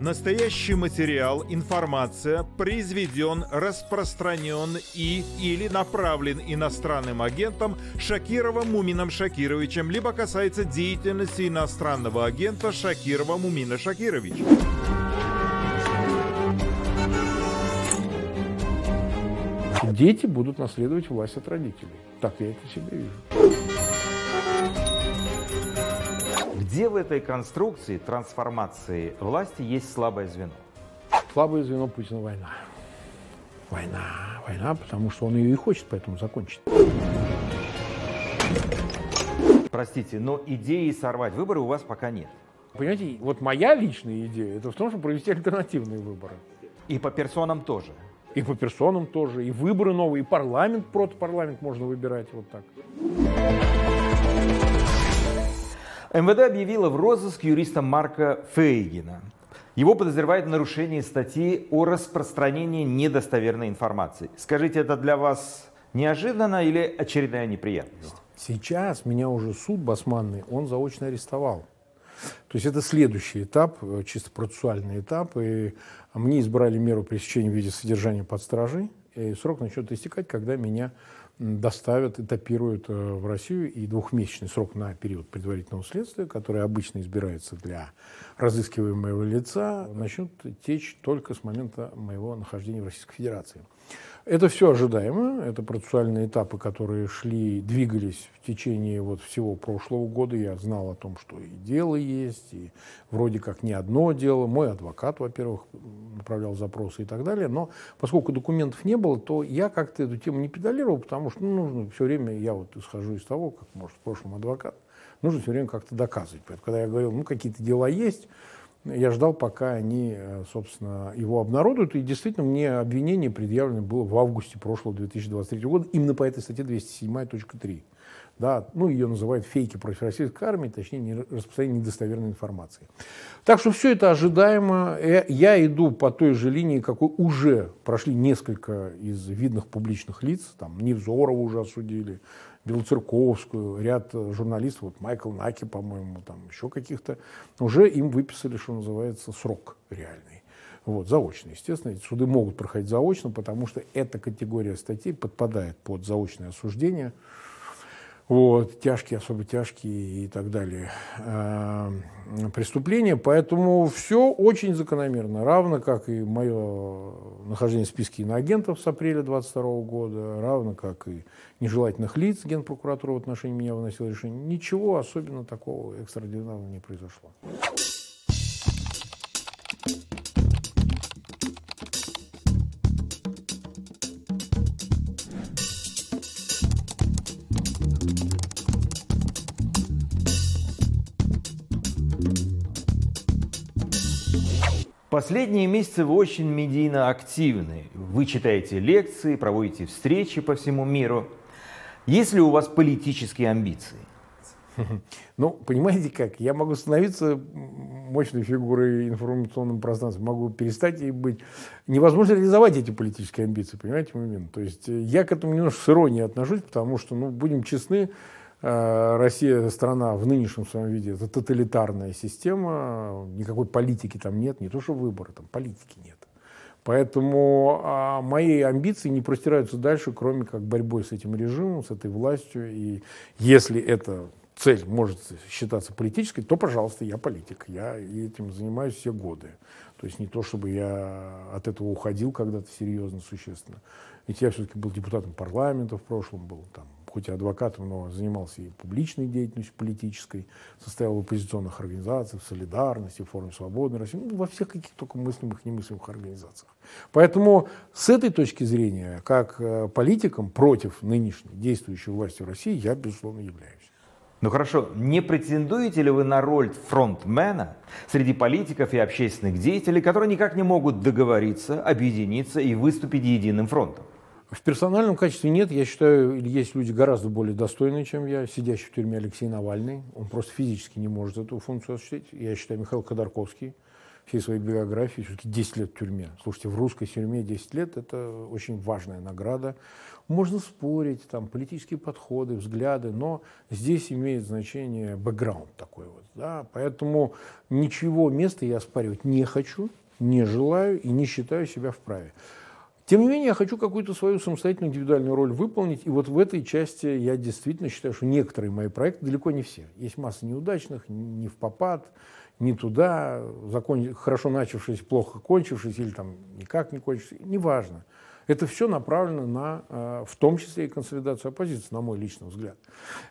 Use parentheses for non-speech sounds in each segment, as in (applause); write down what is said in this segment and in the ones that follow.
Настоящий материал, информация произведен, распространен и или направлен иностранным агентом Шакировым Мумином Шакировичем, либо касается деятельности иностранного агента Шакирова Мумина Шакировича. Дети будут наследовать власть от родителей. Так я это себе вижу. Где в этой конструкции трансформации власти есть слабое звено? Слабое звено Путина – война. Война, война, потому что он ее и хочет поэтому закончить. Простите, но идеи сорвать выборы у вас пока нет. Понимаете, вот моя личная идея – это в том, чтобы провести альтернативные выборы. И по персонам тоже. И по персонам тоже, и выборы новые, и парламент, протопарламент можно выбирать вот так. МВД объявило в розыск юриста Марка Фейгина. Его подозревают в нарушении статьи о распространении недостоверной информации. Скажите, это для вас неожиданно или очередная неприятность? Сейчас меня уже суд басманный, он заочно арестовал. То есть это следующий этап, э, чисто процессуальный этап. И мне избрали меру пресечения в виде содержания под стражей. И срок начнет истекать, когда меня доставят, этапируют э, в Россию, и двухмесячный срок на период предварительного следствия, который обычно избирается для разыскиваемого лица, начнет течь только с момента моего нахождения в Российской Федерации. Это все ожидаемо, это процессуальные этапы, которые шли, двигались в течение вот всего прошлого года. Я знал о том, что и дело есть, и вроде как не одно дело. Мой адвокат, во-первых, направлял запросы и так далее. Но поскольку документов не было, то я как-то эту тему не педалировал, потому что ну, нужно все время, я вот исхожу из того, как, может, в прошлом адвокат, нужно все время как-то доказывать. Поэтому, когда я говорил, ну, какие-то дела есть, я ждал, пока они, э, собственно, его обнародуют. И действительно, мне обвинение предъявлено было в августе прошлого 2023 года именно по этой статье 207.3. Да, ну, ее называют фейки против российской армии, точнее, не распространение недостоверной информации. Так что все это ожидаемо. Я, я иду по той же линии, какой уже прошли несколько из видных публичных лиц. Там Невзорова уже осудили, Белоцерковскую, ряд журналистов, вот Майкл Наки, по-моему, там еще каких-то, уже им выписали, что называется, срок реальный. Вот, заочно, естественно. Эти суды могут проходить заочно, потому что эта категория статей подпадает под заочное осуждение – вот, тяжкие, особо тяжкие и так далее э, преступления. Поэтому все очень закономерно, равно как и мое нахождение в списке иноагентов с апреля 22 года, равно как и нежелательных лиц Генпрокуратура в отношении меня выносила решение. Ничего особенно такого экстраординарного не произошло. Последние месяцы вы очень медийно активны. Вы читаете лекции, проводите встречи по всему миру. Есть ли у вас политические амбиции? (laughs) Ну, понимаете как, я могу становиться мощной фигурой информационном пространстве, могу перестать и быть. Невозможно реализовать эти политические амбиции, понимаете момент? То есть э, я к этому немножко с иронией отношусь, потому что, ну, будем честны, Россия страна в нынешнем своем виде, это тоталитарная система, никакой политики там нет, не то что выборы, там политики нет. Поэтому а, мои амбиции не простираются дальше, кроме как борьбой с этим режимом, с этой властью. И если эта цель может считаться политической, то, пожалуйста, я политик. Я этим занимаюсь все годы. То есть не то, чтобы я от этого уходил когда-то серьезно, существенно. Ведь я все-таки был депутатом парламента в прошлом, был там хоть и адвокатом, но занимался и публичной деятельностью политической, состоял в оппозиционных организациях, в «Солидарности», в «Форуме Свободной России», ну, во всех каких только мыслимых и немыслимых организациях. Поэтому с этой точки зрения, как э, политиком против нынешней действующей власти в России, я, безусловно, являюсь. Ну хорошо, не претендуете ли вы на роль фронтмена среди политиков и общественных деятелей, которые никак не могут договориться, объединиться и выступить единым фронтом? В персональном качестве нет. Я считаю, есть люди гораздо более достойные, чем я. Сидящий в тюрьме Алексей Навальный. Он просто физически не может эту функцию осуществить. Я считаю, Михаил Ходорковский всей своей биографии, все-таки 10 лет в тюрьме. Слушайте, в русской тюрьме 10 лет – это очень важная награда. Можно спорить, там, политические подходы, взгляды, но здесь имеет значение бэкграунд такой вот. Да? Поэтому ничего места я оспаривать не хочу, не желаю и не считаю себя вправе. Тем не менее, я хочу какую-то свою самостоятельную индивидуальную роль выполнить. И вот в этой части я действительно считаю, что некоторые мои проекты, далеко не все. Есть масса неудачных, не в попад, не туда, закон... хорошо начавшись, плохо кончившись, или там никак не кончившись, неважно. Это все направлено на, э, в том числе и консолидацию оппозиции, на мой личный взгляд.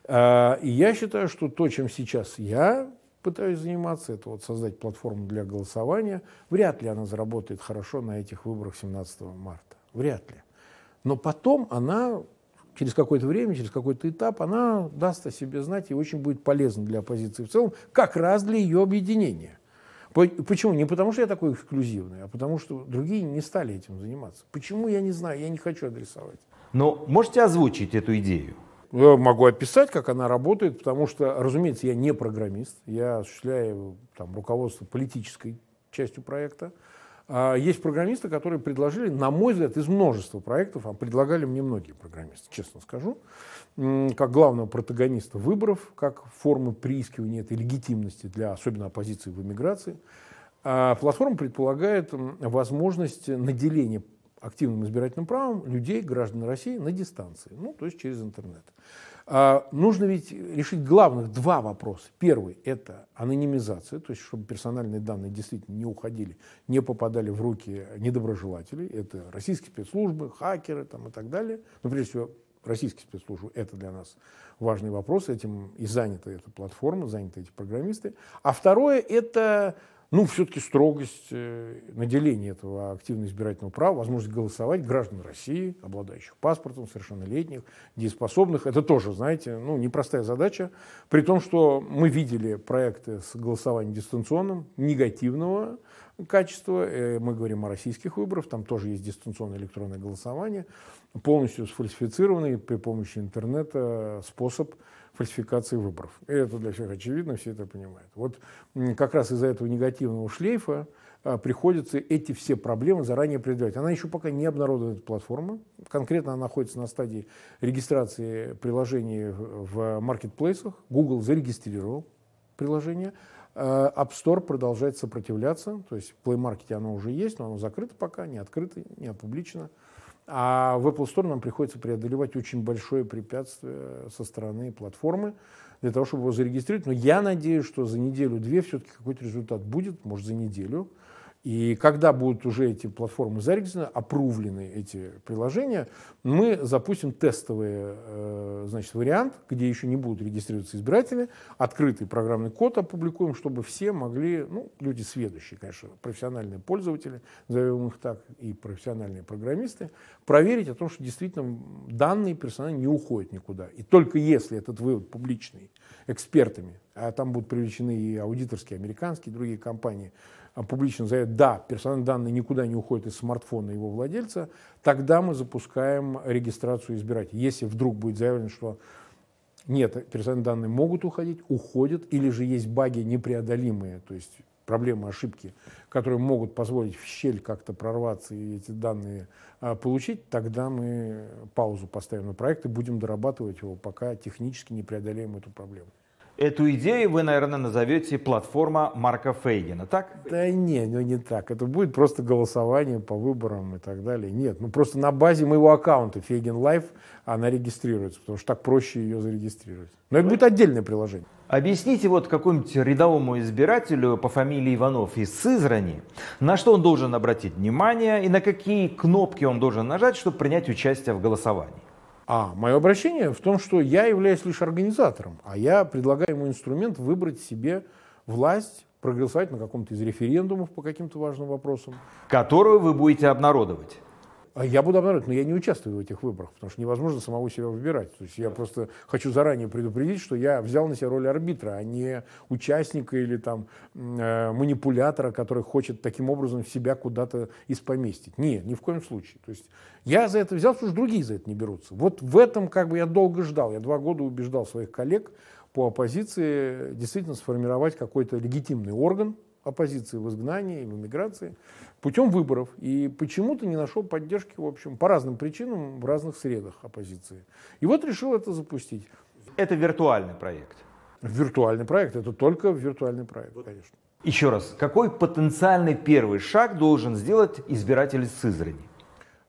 Э, и я считаю, что то, чем сейчас я пытаюсь заниматься, это вот создать платформу для голосования. Вряд ли она заработает хорошо на этих выборах 17 марта. Вряд ли. Но потом она через какое-то время, через какой-то этап, она даст о себе знать и очень будет полезна для оппозиции в целом, как раз для ее объединения. Почему? Не потому, что я такой эксклюзивный, а потому, что другие не стали этим заниматься. Почему, я не знаю, я не хочу адресовать. Но можете озвучить эту идею? Могу описать, как она работает, потому что, разумеется, я не программист, я осуществляю там, руководство политической частью проекта. А есть программисты, которые предложили, на мой взгляд, из множества проектов, а предлагали мне многие программисты, честно скажу, как главного протагониста выборов, как формы приискивания этой легитимности для особенно оппозиции в эмиграции. А платформа предполагает возможность наделения активным избирательным правом людей, граждан России, на дистанции, ну, то есть через интернет. А, нужно ведь решить главных два вопроса. Первый – это анонимизация, то есть чтобы персональные данные действительно не уходили, не попадали в руки недоброжелателей. Это российские спецслужбы, хакеры там, и так далее. Но прежде всего российские спецслужбы – это для нас важный вопрос. Этим и занята эта платформа, заняты эти программисты. А второе – это ну, все-таки строгость э, наделения этого активно избирательного права, возможность голосовать граждан России, обладающих паспортом, совершеннолетних, дееспособных. Это тоже, знаете, ну, непростая задача. При том, что мы видели проекты с голосованием дистанционным негативного качества. Э, мы говорим о российских выборах, там тоже есть дистанционное электронное голосование, полностью сфальсифицированный при помощи интернета способ фальсификации выборов. И это для всех очевидно, все это понимают. Вот как раз из-за этого негативного шлейфа а, приходится эти все проблемы заранее предвидеть. Она еще пока не обнародована, платформа. Конкретно она находится на стадии регистрации приложений в маркетплейсах. Google зарегистрировал приложение. А, App Store продолжает сопротивляться. То есть в Play Market оно уже есть, но оно закрыто пока, не открыто, не опубличено. А в Apple Store нам приходится преодолевать очень большое препятствие со стороны платформы для того, чтобы его зарегистрировать. Но я надеюсь, что за неделю-две все-таки какой-то результат будет, может, за неделю. И когда будут уже эти платформы зарегистрированы, опрувлены эти приложения, мы запустим тестовый э, значит, вариант, где еще не будут регистрироваться избиратели, открытый программный код опубликуем, чтобы все могли, ну, люди сведущие, конечно, профессиональные пользователи, назовем их так, и профессиональные программисты, проверить о том, что действительно данные персонально не уходят никуда. И только если этот вывод публичный экспертами, а там будут привлечены и аудиторские, американские, другие компании, публично заявят, да, персональные данные никуда не уходят из смартфона его владельца, тогда мы запускаем регистрацию избирателей. Если вдруг будет заявлено, что нет, персональные данные могут уходить, уходят, или же есть баги непреодолимые, то есть проблемы, ошибки, которые могут позволить в щель как-то прорваться и эти данные а, получить, тогда мы паузу поставим на проект и будем дорабатывать его, пока технически не преодолеем эту проблему. Эту идею вы, наверное, назовете платформа Марка Фейгина, так? Да нет, ну не так. Это будет просто голосование по выборам и так далее. Нет, ну просто на базе моего аккаунта Фейгин Live она регистрируется, потому что так проще ее зарегистрировать. Но это будет отдельное приложение. Объясните вот какому-нибудь рядовому избирателю по фамилии Иванов из Сызрани, на что он должен обратить внимание и на какие кнопки он должен нажать, чтобы принять участие в голосовании. А мое обращение в том, что я являюсь лишь организатором, а я предлагаю ему инструмент выбрать себе власть, проголосовать на каком-то из референдумов по каким-то важным вопросам. Которую вы будете обнародовать. А я буду обнародовать, но я не участвую в этих выборах, потому что невозможно самого себя выбирать. То есть я просто хочу заранее предупредить, что я взял на себя роль арбитра, а не участника или там э, манипулятора, который хочет таким образом себя куда-то испоместить. Нет, ни в коем случае. То есть я за это взял, потому что другие за это не берутся. Вот в этом как бы я долго ждал. Я два года убеждал своих коллег по оппозиции действительно сформировать какой-то легитимный орган, оппозиции в изгнании и в эмиграции путем выборов. И почему-то не нашел поддержки, в общем, по разным причинам в разных средах оппозиции. И вот решил это запустить. Это виртуальный проект. Виртуальный проект. Это только виртуальный проект, конечно. Еще раз, какой потенциальный первый шаг должен сделать избиратель Сызрани?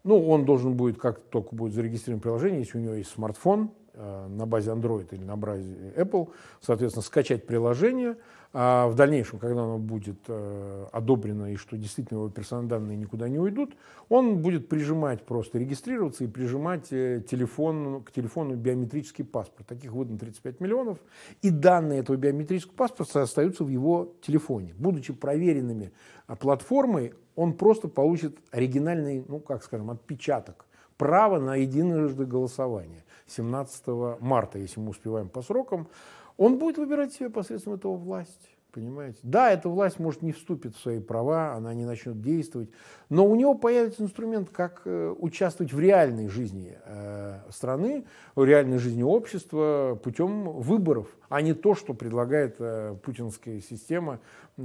Ну, он должен будет, как только будет зарегистрирован приложение, если у него есть смартфон, Э, на базе Android или на базе Apple, соответственно, скачать приложение, а в дальнейшем, когда оно будет э, одобрено и что действительно его персональные данные никуда не уйдут, он будет прижимать просто, регистрироваться и прижимать э, телефон, к телефону биометрический паспорт. Таких выдано 35 миллионов, и данные этого биометрического паспорта остаются в его телефоне. Будучи проверенными платформой, он просто получит оригинальный, ну, как скажем, отпечаток, право на единожды голосование. 17 марта, если мы успеваем по срокам, он будет выбирать себе посредством этого власть. Понимаете? Да, эта власть, может, не вступит в свои права, она не начнет действовать, но у него появится инструмент, как э, участвовать в реальной жизни э, страны, в реальной жизни общества путем выборов, а не то, что предлагает э, путинская система,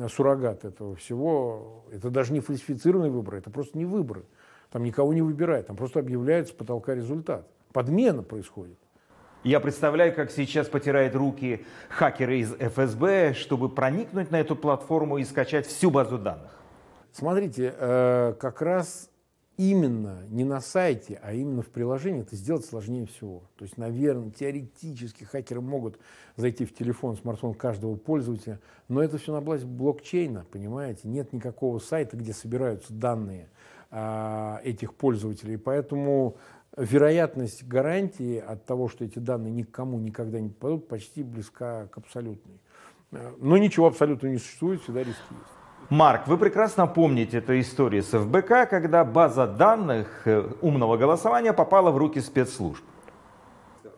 суррогат этого всего. Это даже не фальсифицированные выборы, это просто не выборы. Там никого не выбирают, там просто объявляется потолка результат подмена происходит. Я представляю, как сейчас потирают руки хакеры из ФСБ, чтобы проникнуть на эту платформу и скачать всю базу данных. Смотрите, э, как раз именно не на сайте, а именно в приложении это сделать сложнее всего. То есть, наверное, теоретически хакеры могут зайти в телефон, смартфон каждого пользователя, но это все на базе блокчейна, понимаете? Нет никакого сайта, где собираются данные а, этих пользователей. Поэтому вероятность гарантии от того, что эти данные никому никогда не попадут, почти близка к абсолютной. Но ничего абсолютно не существует, всегда риски есть. Марк, вы прекрасно помните эту историю с ФБК, когда база данных э, умного голосования попала в руки спецслужб.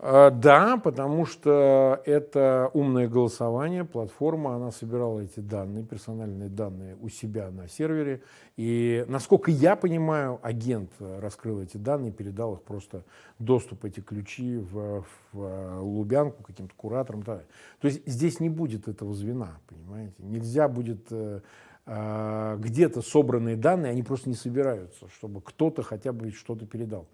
А, да, потому что это умное голосование, платформа, она собирала эти данные, персональные данные у себя на сервере. И, насколько я понимаю, агент раскрыл эти данные, передал их просто доступ, эти ключи в, в Лубянку каким-то кураторам. Да. То есть здесь не будет этого звена, понимаете? Нельзя будет э, э, где-то собранные данные, они просто не собираются, чтобы кто-то хотя бы что-то передал.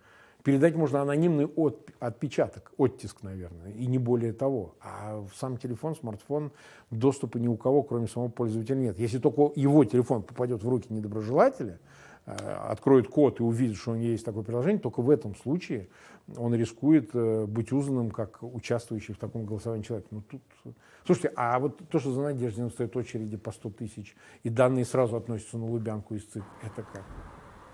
Передать можно анонимный от, отпечаток, оттиск, наверное, и не более того. А в сам телефон, смартфон доступа ни у кого, кроме самого пользователя, нет. Если только его телефон попадет в руки недоброжелателя, э, откроет код и увидит, что у него есть такое приложение, только в этом случае он рискует э, быть узнанным как участвующий в таком голосовании человек. Ну, тут... Слушайте, а вот то, что за Надеждиным стоит очереди по 100 тысяч, и данные сразу относятся на Лубянку из ЦИК, это как?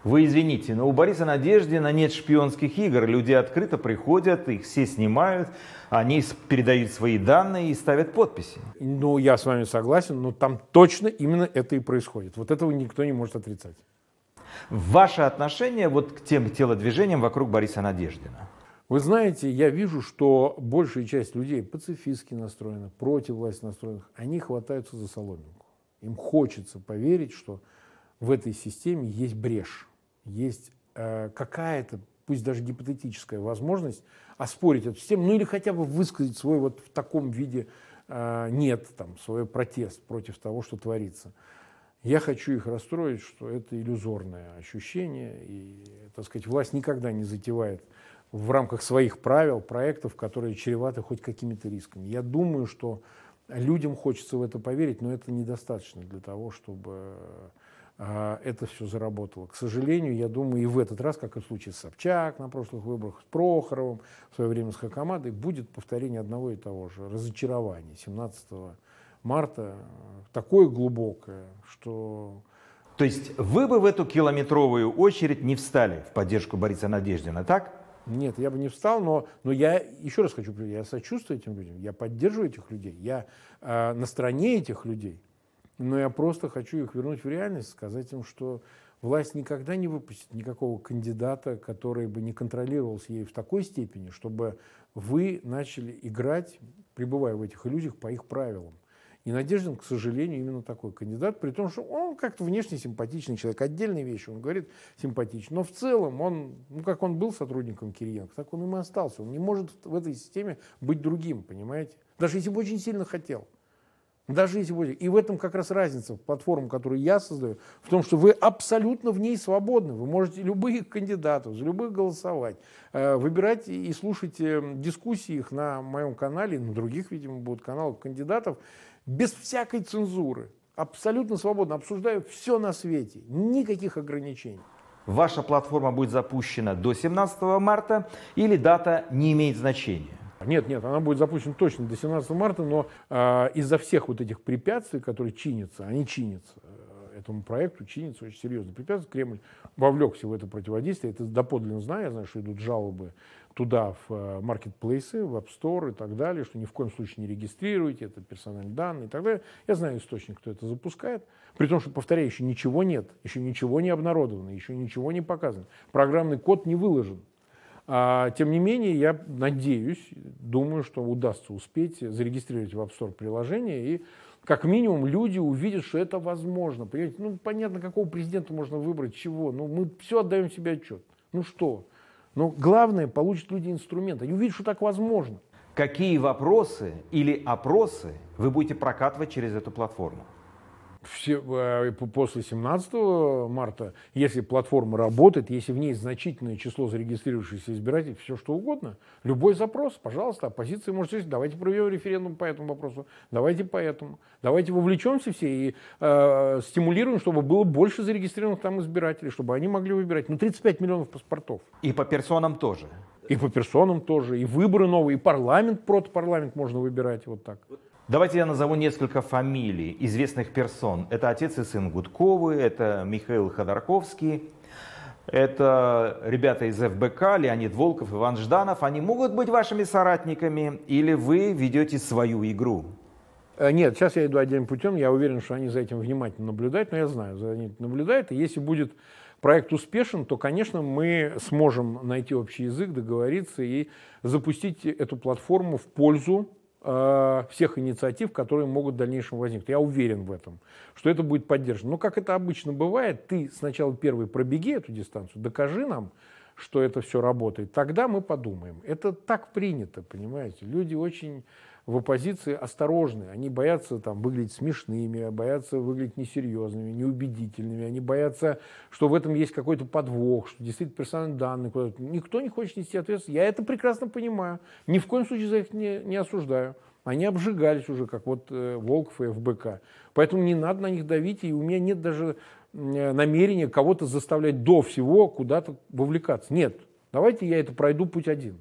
Вы извините, но у Бориса Надеждина нет шпионских игр. Люди открыто приходят, их все снимают, они передают свои данные и ставят подписи. Ну, я с вами согласен, но там точно именно это и происходит. Вот этого никто не может отрицать. Ваше отношение вот к тем телодвижениям вокруг Бориса Надеждина? Вы знаете, я вижу, что большая часть людей пацифистски настроена, против власти настроенных, они хватаются за соломинку. Им хочется поверить, что в этой системе есть брешь есть э, какая-то, пусть даже гипотетическая возможность оспорить эту систему, ну или хотя бы высказать свой вот в таком виде э, нет, там, свой протест против того, что творится. Я хочу их расстроить, что это иллюзорное ощущение, и, так сказать, власть никогда не затевает в рамках своих правил проектов, которые чреваты хоть какими-то рисками. Я думаю, что людям хочется в это поверить, но это недостаточно для того, чтобы это все заработало. К сожалению, я думаю, и в этот раз, как и в случае с Собчак на прошлых выборах, с Прохоровым, в свое время с Хакамадой, будет повторение одного и того же. Разочарование 17 марта такое глубокое, что... То есть вы бы в эту километровую очередь не встали в поддержку Бориса Надеждина, так? Нет, я бы не встал, но, но я еще раз хочу, я сочувствую этим людям, я поддерживаю этих людей, я э, на стороне этих людей. Но я просто хочу их вернуть в реальность, сказать им, что власть никогда не выпустит никакого кандидата, который бы не контролировался ей в такой степени, чтобы вы начали играть, пребывая в этих иллюзиях, по их правилам. И Надеждин, к сожалению, именно такой кандидат, при том, что он как-то внешне симпатичный человек. Отдельные вещи он говорит симпатично. Но в целом он, ну как он был сотрудником Кириенко, так он им и остался. Он не может в этой системе быть другим, понимаете? Даже если бы очень сильно хотел. Даже если вы... И в этом как раз разница платформы, которую я создаю, в том, что вы абсолютно в ней свободны. Вы можете любых кандидатов, за любых голосовать, э, выбирать и слушать э, дискуссии их на моем канале, на других, видимо, будут каналах кандидатов, без всякой цензуры. Абсолютно свободно. Обсуждаю все на свете. Никаких ограничений. Ваша платформа будет запущена до 17 марта или дата не имеет значения? Нет, нет, она будет запущена точно до 17 марта, но э, из-за всех вот этих препятствий, которые чинятся, они чинятся, э, этому проекту чинится очень серьезно препятствие. Кремль вовлекся в это противодействие, это доподлинно знаю, я знаю, что идут жалобы туда, в маркетплейсы, в App Store и так далее, что ни в коем случае не регистрируйте, это персональные данные и так далее. Я знаю источник, кто это запускает. При том, что, повторяю, еще ничего нет, еще ничего не обнародовано, еще ничего не показано. Программный код не выложен. А, тем не менее, я надеюсь, думаю, что удастся успеть зарегистрировать в App Store приложение и как минимум люди увидят, что это возможно. Понимаете, ну понятно, какого президента можно выбрать, чего. Ну мы все отдаем себе отчет. Ну что? Но главное, получат люди инструмент. Они увидят, что так возможно. Какие вопросы или опросы вы будете прокатывать через эту платформу? Все, э, после 17 марта, если платформа работает, если в ней значительное число зарегистрировавшихся избирателей, все что угодно, любой запрос, пожалуйста, оппозиция может сказать, давайте проведем референдум по этому вопросу, давайте по этому, давайте вовлечемся все и э, стимулируем, чтобы было больше зарегистрированных там избирателей, чтобы они могли выбирать. Ну, 35 миллионов паспортов. И по персонам тоже. И по персонам тоже, и выборы новые, и парламент, протопарламент можно выбирать вот так. Давайте я назову несколько фамилий известных персон. Это отец и сын Гудковы, это Михаил Ходорковский, это ребята из ФБК, Леонид Волков, Иван Жданов. Они могут быть вашими соратниками или вы ведете свою игру? Э, нет, сейчас я иду отдельным путем. Я уверен, что они за этим внимательно наблюдают, но я знаю, за ним наблюдают. И если будет проект успешен, то, конечно, мы сможем найти общий язык, договориться и запустить эту платформу в пользу всех инициатив, которые могут в дальнейшем возникнуть. Я уверен в этом, что это будет поддержано. Но как это обычно бывает, ты сначала первый пробеги эту дистанцию, докажи нам, что это все работает, тогда мы подумаем. Это так принято, понимаете. Люди очень в оппозиции осторожны. Они боятся там, выглядеть смешными, боятся выглядеть несерьезными, неубедительными. Они боятся, что в этом есть какой-то подвох, что действительно персональные данные куда-то. Никто не хочет нести ответственность. Я это прекрасно понимаю. Ни в коем случае за их не, не осуждаю. Они обжигались уже, как вот э, Волков и ФБК. Поэтому не надо на них давить, и у меня нет даже э, намерения кого-то заставлять до всего куда-то вовлекаться. Нет, давайте я это пройду путь один.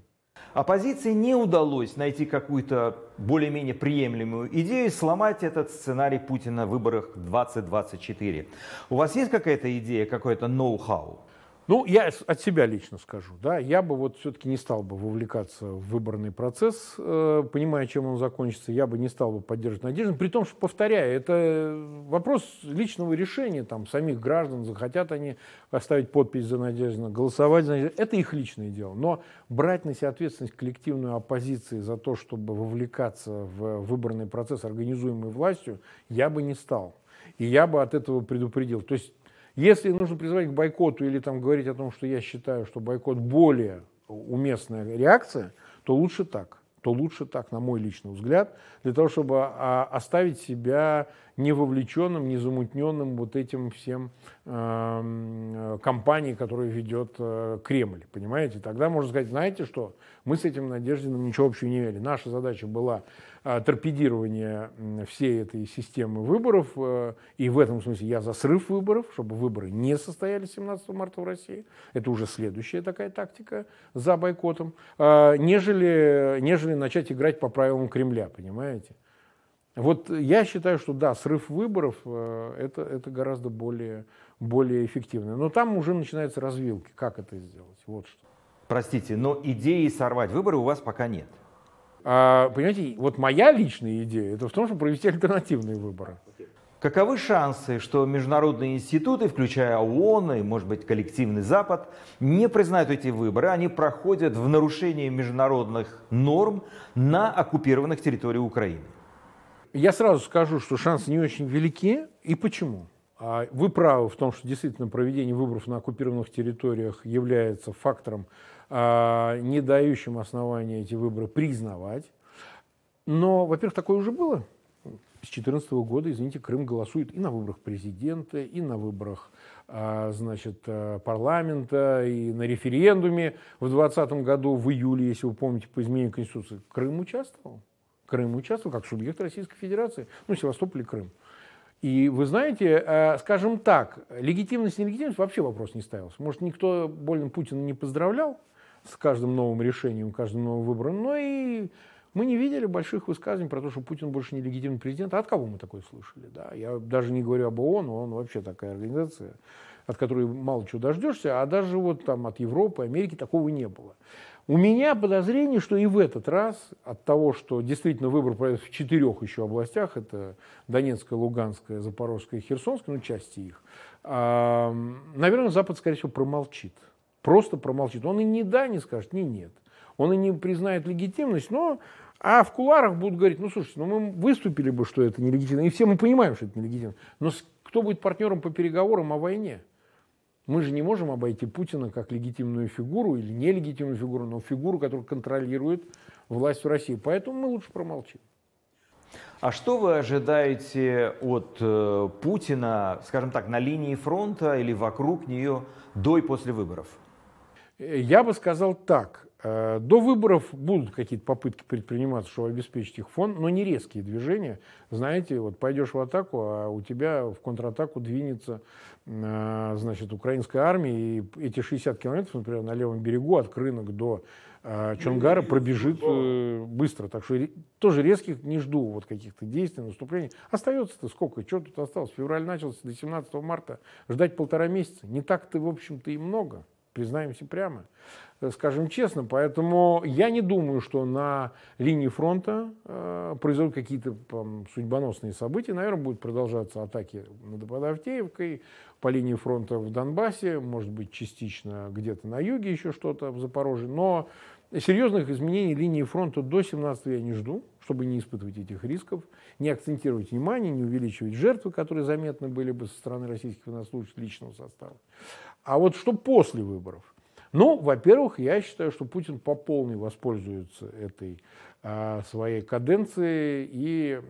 Оппозиции не удалось найти какую-то более-менее приемлемую идею сломать этот сценарий Путина в выборах 2024. У вас есть какая-то идея, какой-то ноу-хау? Ну, я от себя лично скажу, да, я бы вот все-таки не стал бы вовлекаться в выборный процесс, э, понимая, чем он закончится, я бы не стал бы поддерживать Надежду, при том, что, повторяю, это вопрос личного решения, там, самих граждан, захотят они оставить подпись за Надежду, голосовать за Надежду, это их личное дело, но брать на себя ответственность коллективную оппозиции за то, чтобы вовлекаться в выборный процесс, организуемый властью, я бы не стал. И я бы от этого предупредил. То есть если нужно призывать к бойкоту или там говорить о том, что я считаю, что бойкот более уместная реакция, то лучше так. То лучше так, на мой личный взгляд, для того, чтобы а, оставить себя не вовлеченным, не замутненным вот этим всем э, кампанией, которую ведет э, Кремль. Понимаете? Тогда можно сказать, знаете что, мы с этим Надеждиным ничего общего не имели. Наша задача была торпедирование всей этой системы выборов. Э, и в этом смысле я за срыв выборов, чтобы выборы не состоялись 17 марта в России. Это уже следующая такая тактика за бойкотом. А, нежели, нежели начать играть по правилам Кремля, понимаете? Вот я считаю, что да, срыв выборов э, это, это гораздо более, более эффективно. Но там уже начинаются развилки, как это сделать. Вот что. Простите, но идеи сорвать выборы у вас пока нет. А, понимаете, вот моя личная идея это в том, чтобы провести альтернативные выборы. Каковы шансы, что международные институты, включая ООН и, может быть, коллективный Запад, не признают эти выборы, они проходят в нарушении международных норм на оккупированных территориях Украины? Я сразу скажу, что шансы не очень велики. И почему? А вы правы в том, что действительно проведение выборов на оккупированных территориях является фактором не дающим основания эти выборы признавать. Но, во-первых, такое уже было. с 2014 года, извините, Крым голосует и на выборах президента, и на выборах а, значит, э, парламента, и на референдуме в 2020 году, в июле, если вы помните, по изменению Конституции. Крым участвовал. Крым участвовал как субъект Российской Федерации, ну, Севастополь и Крым. И вы знаете, э, скажем так, легитимность, нелегитимность вообще вопрос не ставился. Может, никто больно Путина не поздравлял с каждым новым решением, каждым новым выбором, но и мы не видели больших высказываний про то, что Путин больше не легитимный президент. А от кого мы такое слышали? Да? Я даже не говорю об ООН, ООН вообще такая организация, от которой мало чего дождешься, а даже вот там от Европы, Америки такого не было. У меня подозрение, что и в этот раз от того, что действительно выбор пройдет в четырех еще областях, это Донецкая, Луганская, Запорожская и Херсонская, ну части их, наверное, Запад, скорее всего, промолчит. Просто промолчит. Он и не да не скажет, ни нет. Он и не признает легитимность, но а в куларах будут говорить, ну слушайте, ну мы выступили бы, что это нелегитимно, и все мы понимаем, что это нелегитимно. Но кто будет партнером по переговорам о войне? Мы же не можем обойти Путина как легитимную фигуру или нелегитимную фигуру, но фигуру, которая контролирует власть в России. Поэтому мы лучше промолчим. А что вы ожидаете от э, Путина, скажем так, на линии фронта или вокруг нее до и после выборов? Я бы сказал так. Э, до выборов будут какие-то попытки предприниматься, чтобы обеспечить их фон, но не резкие движения. Знаете, вот пойдешь в атаку, а у тебя в контратаку двинется э, значит, украинская армия, и эти 60 километров, например, на левом берегу от Крынок до э, Чонгара пробежит быстро. Так что тоже резких не жду вот каких-то действий, наступлений. Остается-то сколько? Что тут осталось? Февраль начался до 17 марта. Ждать полтора месяца. Не так-то, в общем-то, и много признаемся прямо, э, скажем честно. Поэтому я не думаю, что на линии фронта э, произойдут какие-то судьбоносные события. Наверное, будут продолжаться атаки под Авдеевкой, по линии фронта в Донбассе, может быть, частично где-то на юге еще что-то в Запорожье. Но серьезных изменений линии фронта до 17 я не жду, чтобы не испытывать этих рисков, не акцентировать внимание, не увеличивать жертвы, которые заметны были бы со стороны российских военнослужащих личного состава. А вот что после выборов? Ну, во-первых, я считаю, что Путин по полной воспользуется этой а, своей каденцией и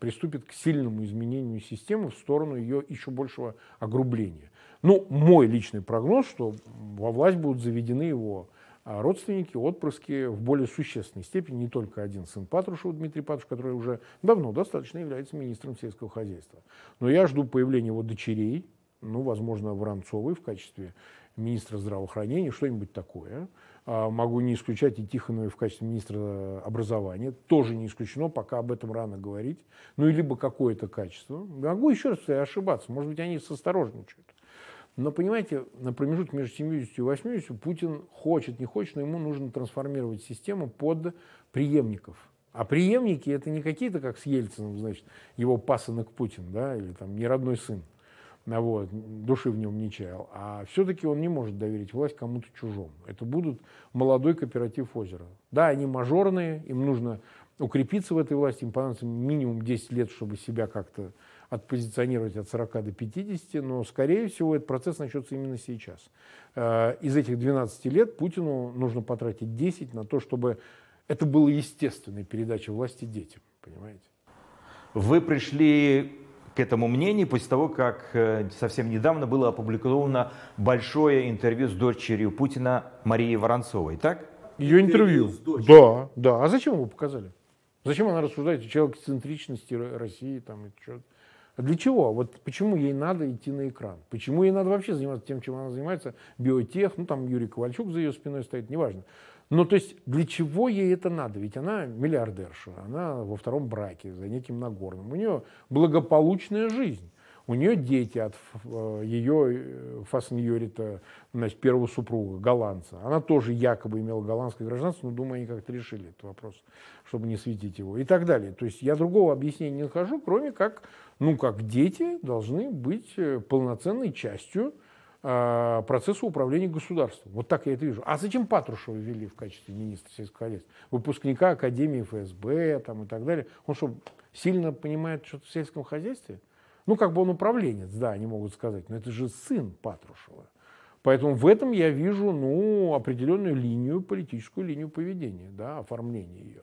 приступит к сильному изменению системы в сторону ее еще большего огрубления. Ну, мой личный прогноз, что во власть будут заведены его а, родственники, отпрыски в более существенной степени, не только один сын Патрушева, Дмитрий Патрушев, который уже давно достаточно является министром сельского хозяйства. Но я жду появления его дочерей, ну, возможно, Воронцовой в качестве министра здравоохранения, что-нибудь такое. А, могу не исключать и Тихоновой в качестве министра образования. Тоже не исключено, пока об этом рано говорить. Ну, и либо какое-то качество. Могу еще раз ошибаться. Может быть, они состорожничают. Но, понимаете, на промежутке между 70 и 80 Путин хочет, не хочет, но ему нужно трансформировать систему под преемников. А преемники это не какие-то, как с Ельциным, значит, его пасынок Путин, да, или там не родной сын вот, души в нем не чаял. А все-таки он не может доверить власть кому-то чужому. Это будут молодой кооператив озера. Да, они мажорные, им нужно укрепиться в этой власти, им понадобится минимум 10 лет, чтобы себя как-то отпозиционировать от 40 до 50, но, скорее всего, этот процесс начнется именно сейчас. Э, из этих 12 лет Путину нужно потратить 10 на то, чтобы это было естественной передачей власти детям, понимаете? Вы пришли к этому мнению после того, как э, совсем недавно было опубликовано большое интервью с дочерью Путина Марией Воронцовой, так? Ее интервью? Да, да. А зачем его показали? Зачем она рассуждает о человекоцентричности России там, и что а для чего? Вот почему ей надо идти на экран? Почему ей надо вообще заниматься тем, чем она занимается? Биотех, ну там Юрий Ковальчук за ее спиной стоит, неважно. Ну, то есть, для чего ей это надо? Ведь она миллиардерша, она во втором браке за неким Нагорным. У нее благополучная жизнь. У нее дети от э, ее э, Фасньорита, значит, первого супруга, голландца. Она тоже якобы имела голландское гражданство, но, думаю, они как-то решили этот вопрос, чтобы не светить его. И так далее. То есть я другого объяснения не нахожу, кроме как, ну, как дети должны быть э, полноценной частью процессу управления государством. Вот так я это вижу. А зачем Патрушева ввели в качестве министра сельского хозяйства? Выпускника Академии ФСБ там, и так далее. Он что, сильно понимает что-то в сельском хозяйстве? Ну, как бы он управленец, да, они могут сказать, но это же сын Патрушева. Поэтому в этом я вижу ну, определенную линию, политическую линию поведения, да, оформления ее.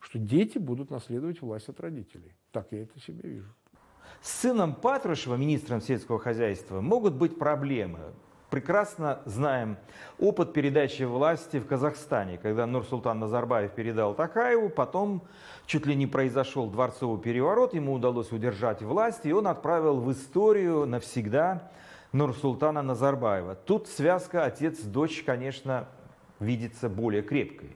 что дети будут наследовать власть от родителей. Так я это себе вижу. С сыном Патрушева, министром сельского хозяйства, могут быть проблемы. Прекрасно знаем опыт передачи власти в Казахстане, когда Нурсултан Назарбаев передал Такаеву, потом чуть ли не произошел дворцовый переворот, ему удалось удержать власть, и он отправил в историю навсегда Нурсултана Назарбаева. Тут связка отец-дочь, конечно, видится более крепкой.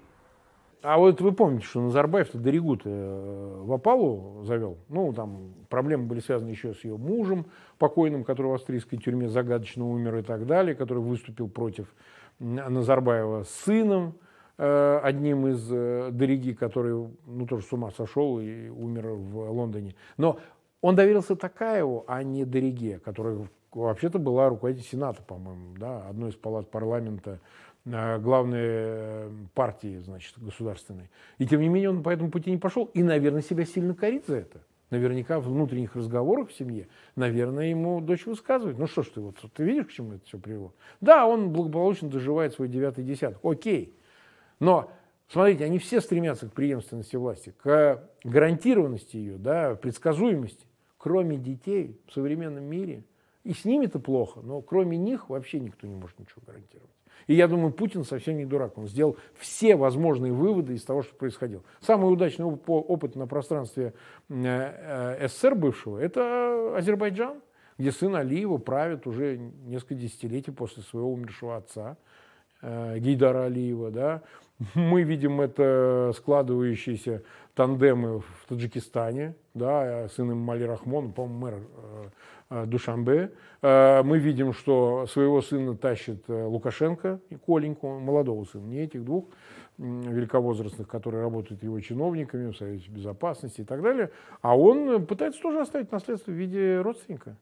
А вот вы помните, что Назарбаев-то Доригут э, в опалу завел. Ну, там проблемы были связаны еще с ее мужем покойным, который в австрийской тюрьме загадочно умер и так далее, который выступил против Назарбаева с сыном, э, одним из э, Дориги, который, ну, тоже с ума сошел и умер в Лондоне. Но он доверился Такаеву, а не Дориге, которая вообще-то была руководитель Сената, по-моему, да, одной из палат парламента Э, главной э, партии, значит, государственной. И тем не менее он по этому пути не пошел и, наверное, себя сильно корит за это. Наверняка в внутренних разговорах в семье, наверное, ему дочь высказывает. Ну что ж ты, вот ты видишь, к чему это все привело? Да, он благополучно доживает свой девятый десяток. Окей. Но, смотрите, они все стремятся к преемственности власти, к гарантированности ее, да, предсказуемости. Кроме детей в современном мире, и с ними-то плохо, но кроме них вообще никто не может ничего гарантировать. И я думаю, Путин совсем не дурак. Он сделал все возможные выводы из того, что происходило. Самый удачный опыт на пространстве э, э, СССР бывшего – это Азербайджан, где сын Алиева правит уже несколько десятилетий после своего умершего отца. Э, Гейдара Алиева, да, мы видим это складывающиеся тандемы в Таджикистане, да, сын Мали Рахмон, по-моему, мэр Э, Душамбе. Э, мы видим, что своего сына тащит э, Лукашенко, Коленьку, молодого сына, не этих двух великовозрастных, которые работают его чиновниками в Совете Безопасности и так далее. А он пытается тоже оставить наследство в виде родственника.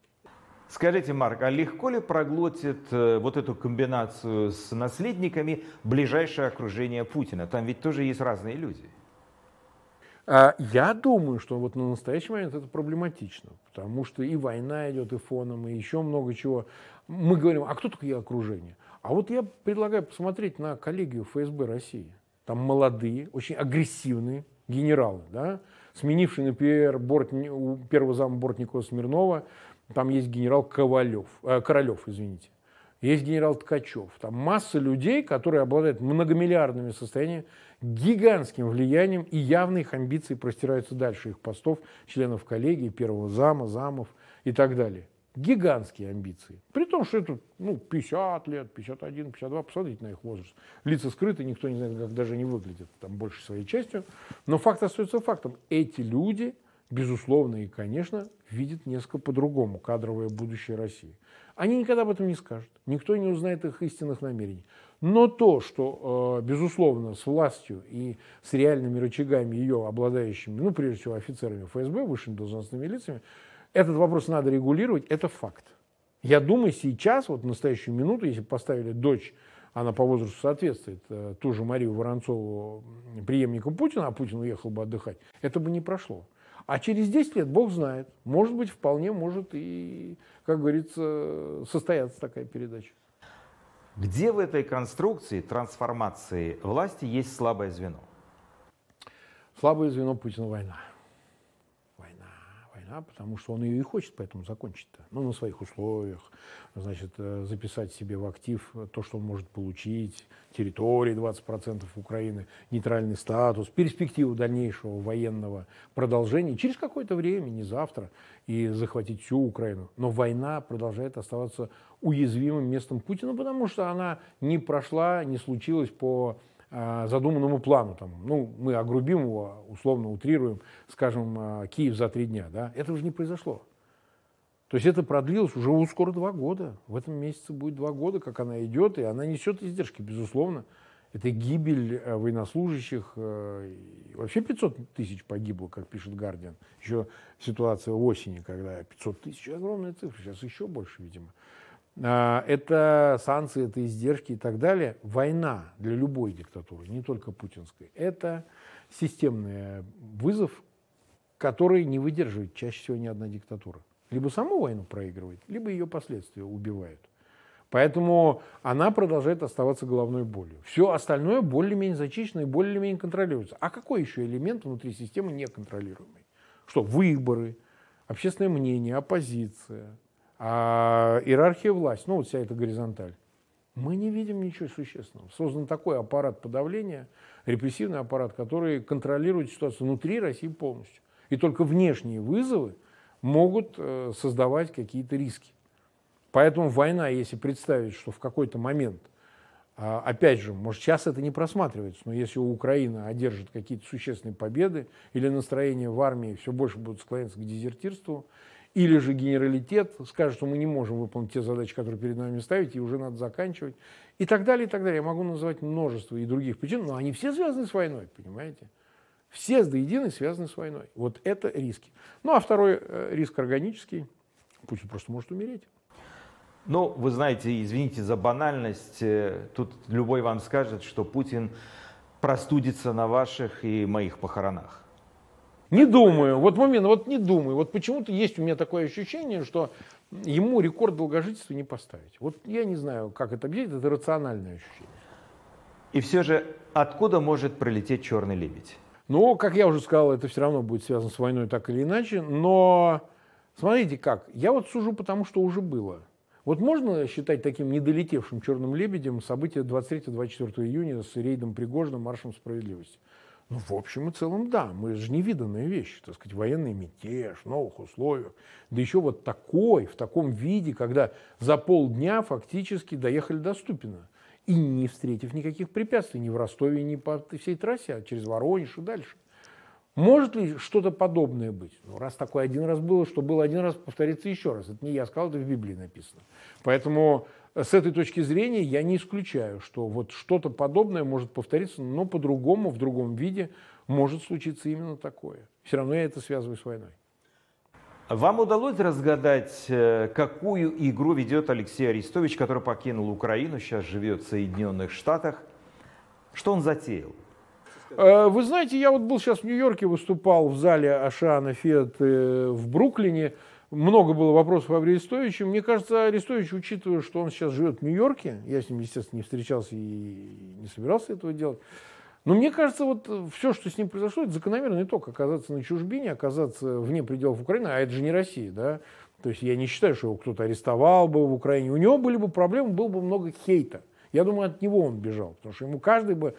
Скажите, Марк, а легко ли проглотит вот эту комбинацию с наследниками ближайшее окружение Путина? Там ведь тоже есть разные люди. А я думаю, что вот на настоящий момент это проблематично, потому что и война идет, и фоном, и еще много чего. Мы говорим, а кто такие окружения? А вот я предлагаю посмотреть на коллегию ФСБ России. Там молодые, очень агрессивные генералы, да, сменившие, например, борт, первого зама Бортникова Смирнова, там есть генерал Ковалев, э, Королев, извините есть генерал Ткачев. Там масса людей, которые обладают многомиллиардными состояниями, гигантским влиянием, и явно их амбиции простираются дальше их постов, членов коллегии, первого зама, замов и так далее. Гигантские амбиции. При том, что это ну, 50 лет, 51, 52, посмотрите на их возраст. Лица скрыты, никто не знает, как даже они выглядят, там больше своей частью. Но факт остается фактом. Эти люди, безусловно и, конечно, видят несколько по-другому кадровое будущее России. Они никогда об этом не скажут. Никто не узнает их истинных намерений. Но то, что, э, безусловно, с властью и с реальными рычагами ее обладающими, ну, прежде всего, офицерами ФСБ, высшими должностными лицами, этот вопрос надо регулировать, это факт. Я думаю, сейчас, вот в настоящую минуту, если поставили дочь, она по возрасту соответствует, э, ту же Марию Воронцову, преемнику Путина, а Путин уехал бы отдыхать, это бы не прошло. А через 10 лет, Бог знает, может быть, вполне может и, как говорится, состояться такая передача. Где в этой конструкции трансформации власти есть слабое звено? Слабое звено Путина – война война, потому что он ее и хочет поэтому закончить-то. Ну, на своих условиях, значит, э, записать себе в актив то, что он может получить, территории 20% Украины, нейтральный статус, перспективу дальнейшего военного продолжения через какое-то время, не завтра, и захватить всю Украину. Но война продолжает оставаться уязвимым местом Путина, потому что она не прошла, не случилась по задуманному плану. Там, ну, мы огрубим его, условно утрируем, скажем, э, Киев за три дня. Да? Это уже не произошло. То есть это продлилось уже скоро два года. В этом месяце будет два года, как она идет, и она несет издержки, безусловно. Это гибель э, военнослужащих. Вообще 500 тысяч погибло, как пишет Гардиан. Еще ситуация осени, когда 500 тысяч, огромная цифра, сейчас еще больше, видимо. А, это санкции, это издержки и так далее. Война для любой диктатуры, не только путинской, это системный вызов, который не выдерживает чаще всего ни одна диктатура. Либо саму войну проигрывает, либо ее последствия убивают. Поэтому она продолжает оставаться головной болью. Все остальное более-менее зачищено и более-менее контролируется. А какой еще элемент внутри системы неконтролируемый? Что? Выборы, общественное мнение, оппозиция, а иерархия власти, ну вот вся эта горизонталь. Мы не видим ничего существенного. Создан такой аппарат подавления, репрессивный аппарат, который контролирует ситуацию внутри России полностью. И только внешние вызовы могут э, создавать какие-то риски. Поэтому война, если представить, что в какой-то момент, а, опять же, может сейчас это не просматривается, но если у Украины одержит какие-то существенные победы или настроение в армии все больше будут склоняться к дезертирству, или же генералитет скажет, что мы не можем выполнить те задачи, которые перед нами ставить, и уже надо заканчивать. И так далее, и так далее. Я могу назвать множество и других причин, но они все связаны с войной, понимаете? Все до единой связаны с войной. Вот это риски. Ну, а второй э, риск органический. Путин просто может умереть. Ну, вы знаете, извините за банальность, э, тут любой вам скажет, что Путин простудится на ваших и моих похоронах. Не думаю, вот момент, вот не думаю. Вот почему-то есть у меня такое ощущение, что ему рекорд долгожительства не поставить. Вот я не знаю, как это объяснить, это рациональное ощущение. И все же, откуда может прилететь черный лебедь? Ну, как я уже сказал, это все равно будет связано с войной так или иначе. Но смотрите как, я вот сужу потому, что уже было. Вот можно считать таким недолетевшим черным лебедем события 23-24 июня с рейдом Пригожина, маршем справедливости? Ну, в общем и целом, да, мы же невиданная вещь, так сказать, военный мятеж, новых условиях. Да еще вот такой, в таком виде, когда за полдня фактически доехали до Ступина. И не встретив никаких препятствий ни в Ростове, ни по всей трассе, а через Воронеж и дальше. Может ли что-то подобное быть? Ну, раз такое один раз было, что было один раз, повторится еще раз. Это не я сказал, это в Библии написано. Поэтому с этой точки зрения я не исключаю, что вот что-то подобное может повториться, но по-другому, в другом виде может случиться именно такое. Все равно я это связываю с войной. Вам удалось разгадать, э, какую игру ведет Алексей Арестович, который покинул Украину, сейчас живет в Соединенных Штатах? Что он затеял? Э, вы знаете, я вот был сейчас в Нью-Йорке, выступал в зале Ашана Фед э, в Бруклине. Много было вопросов о Арестовиче. Мне кажется, Арестович, учитывая, что он сейчас живет в Нью-Йорке, я с ним, естественно, не встречался и не собирался этого делать, но мне кажется, вот все, что с ним произошло, это закономерный итог. Оказаться на чужбине, оказаться вне пределов Украины, а это же не Россия, да? То есть я не считаю, что его кто-то арестовал бы в Украине. У него были бы проблемы, было бы много хейта. Я думаю, от него он бежал, потому что ему каждый бы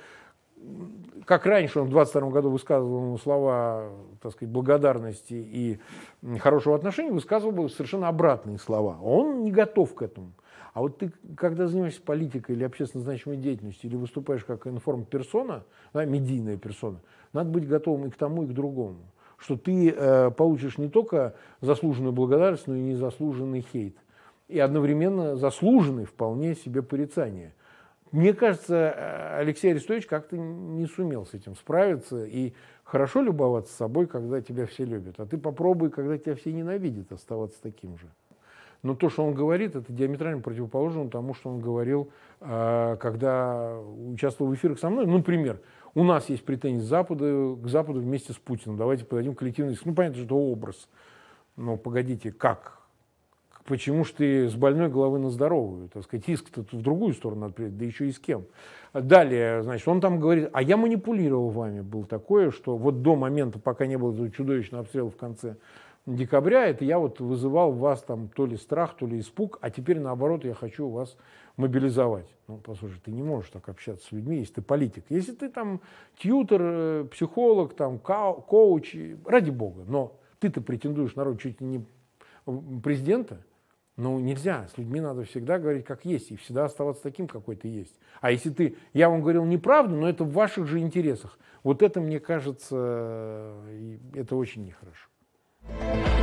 как раньше он в 22 году высказывал ему слова, так сказать, благодарности и хорошего отношения, высказывал бы совершенно обратные слова. Он не готов к этому. А вот ты, когда занимаешься политикой или общественно значимой деятельностью, или выступаешь как информ-персона, да, медийная персона, надо быть готовым и к тому, и к другому. Что ты э, получишь не только заслуженную благодарность, но и незаслуженный хейт. И одновременно заслуженный вполне себе порицание – мне кажется, э, Алексей Арестович как-то не сумел с этим справиться. И хорошо любоваться собой, когда тебя все любят. А ты попробуй, когда тебя все ненавидят, оставаться таким же. Но то, что он говорит, это диаметрально противоположно тому, что он говорил, э, когда участвовал в эфирах со мной. Ну, например, у нас есть претензии Западу, к Западу вместе с Путиным. Давайте подадим коллективный иск. Ну, понятно, что образ. Но погодите, как? Почему ж ты с больной головы на здоровую, так сказать, иск-то в другую сторону надо да еще и с кем. Далее, значит, он там говорит, а я манипулировал вами, был такое, что вот до момента, пока не было этого чудовищного обстрела в конце декабря, это я вот вызывал в вас там то ли страх, то ли испуг, а теперь наоборот я хочу вас мобилизовать. Ну, послушай, ты не можешь так общаться с людьми, если ты политик. Если ты там тьютер, э, психолог, там, коуч, ради бога, но ты-то претендуешь на роль чуть ли не президента, ну, нельзя. С людьми надо всегда говорить, как есть, и всегда оставаться таким, какой ты есть. А если ты, я вам говорил неправду, но это в ваших же интересах, вот это, мне кажется, это очень нехорошо.